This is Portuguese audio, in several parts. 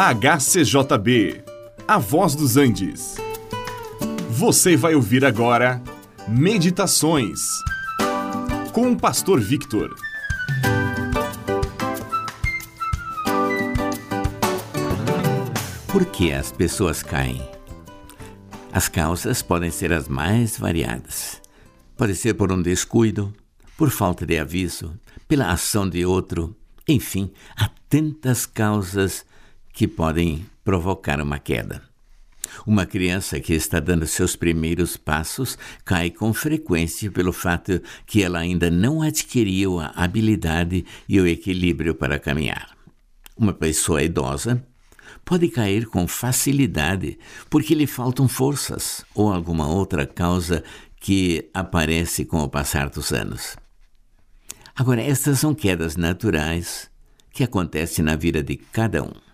HCJB, A Voz dos Andes. Você vai ouvir agora Meditações com o Pastor Victor. Por que as pessoas caem? As causas podem ser as mais variadas. Pode ser por um descuido, por falta de aviso, pela ação de outro, enfim, há tantas causas que podem provocar uma queda. Uma criança que está dando seus primeiros passos cai com frequência pelo fato que ela ainda não adquiriu a habilidade e o equilíbrio para caminhar. Uma pessoa idosa pode cair com facilidade porque lhe faltam forças ou alguma outra causa que aparece com o passar dos anos. Agora, estas são quedas naturais que acontecem na vida de cada um.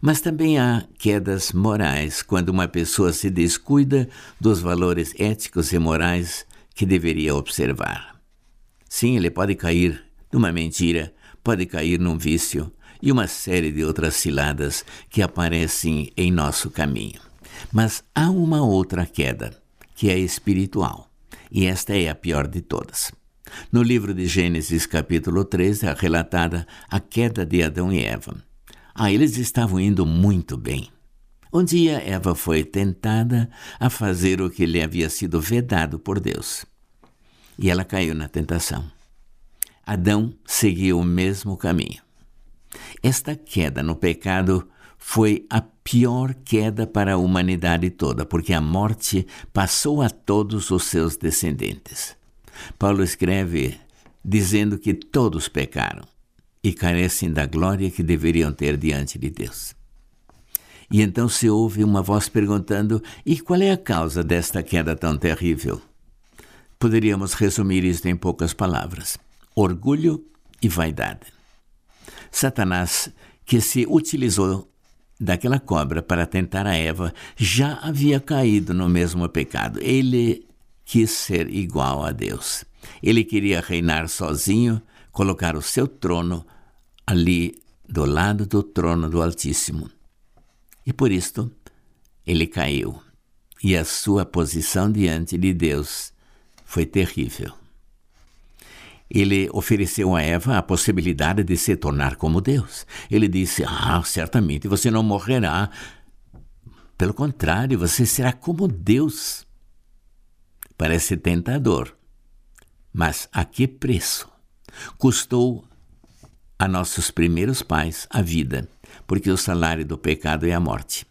Mas também há quedas morais quando uma pessoa se descuida dos valores éticos e morais que deveria observar. Sim, ele pode cair numa mentira, pode cair num vício e uma série de outras ciladas que aparecem em nosso caminho. Mas há uma outra queda, que é espiritual, e esta é a pior de todas. No livro de Gênesis, capítulo 13, é relatada a queda de Adão e Eva. Ah, eles estavam indo muito bem. Um dia Eva foi tentada a fazer o que lhe havia sido vedado por Deus. E ela caiu na tentação. Adão seguiu o mesmo caminho. Esta queda no pecado foi a pior queda para a humanidade toda, porque a morte passou a todos os seus descendentes. Paulo escreve dizendo que todos pecaram e carecem da glória que deveriam ter diante de Deus. E então se ouve uma voz perguntando: e qual é a causa desta queda tão terrível? Poderíamos resumir isto em poucas palavras: orgulho e vaidade. Satanás, que se utilizou daquela cobra para tentar a Eva, já havia caído no mesmo pecado. Ele quis ser igual a Deus. Ele queria reinar sozinho, colocar o seu trono ali do lado do trono do Altíssimo. E por isto ele caiu, e a sua posição diante de Deus foi terrível. Ele ofereceu a Eva a possibilidade de se tornar como Deus. Ele disse: Ah, certamente você não morrerá. Pelo contrário, você será como Deus. Parece tentador, mas a que preço? Custou a nossos primeiros pais a vida, porque o salário do pecado é a morte.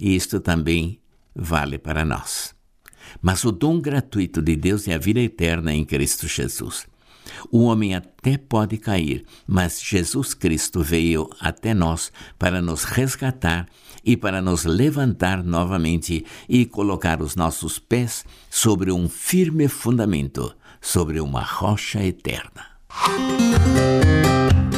E isto também vale para nós. Mas o dom gratuito de Deus é a vida eterna em Cristo Jesus. O homem até pode cair, mas Jesus Cristo veio até nós para nos resgatar e para nos levantar novamente e colocar os nossos pés sobre um firme fundamento, sobre uma rocha eterna.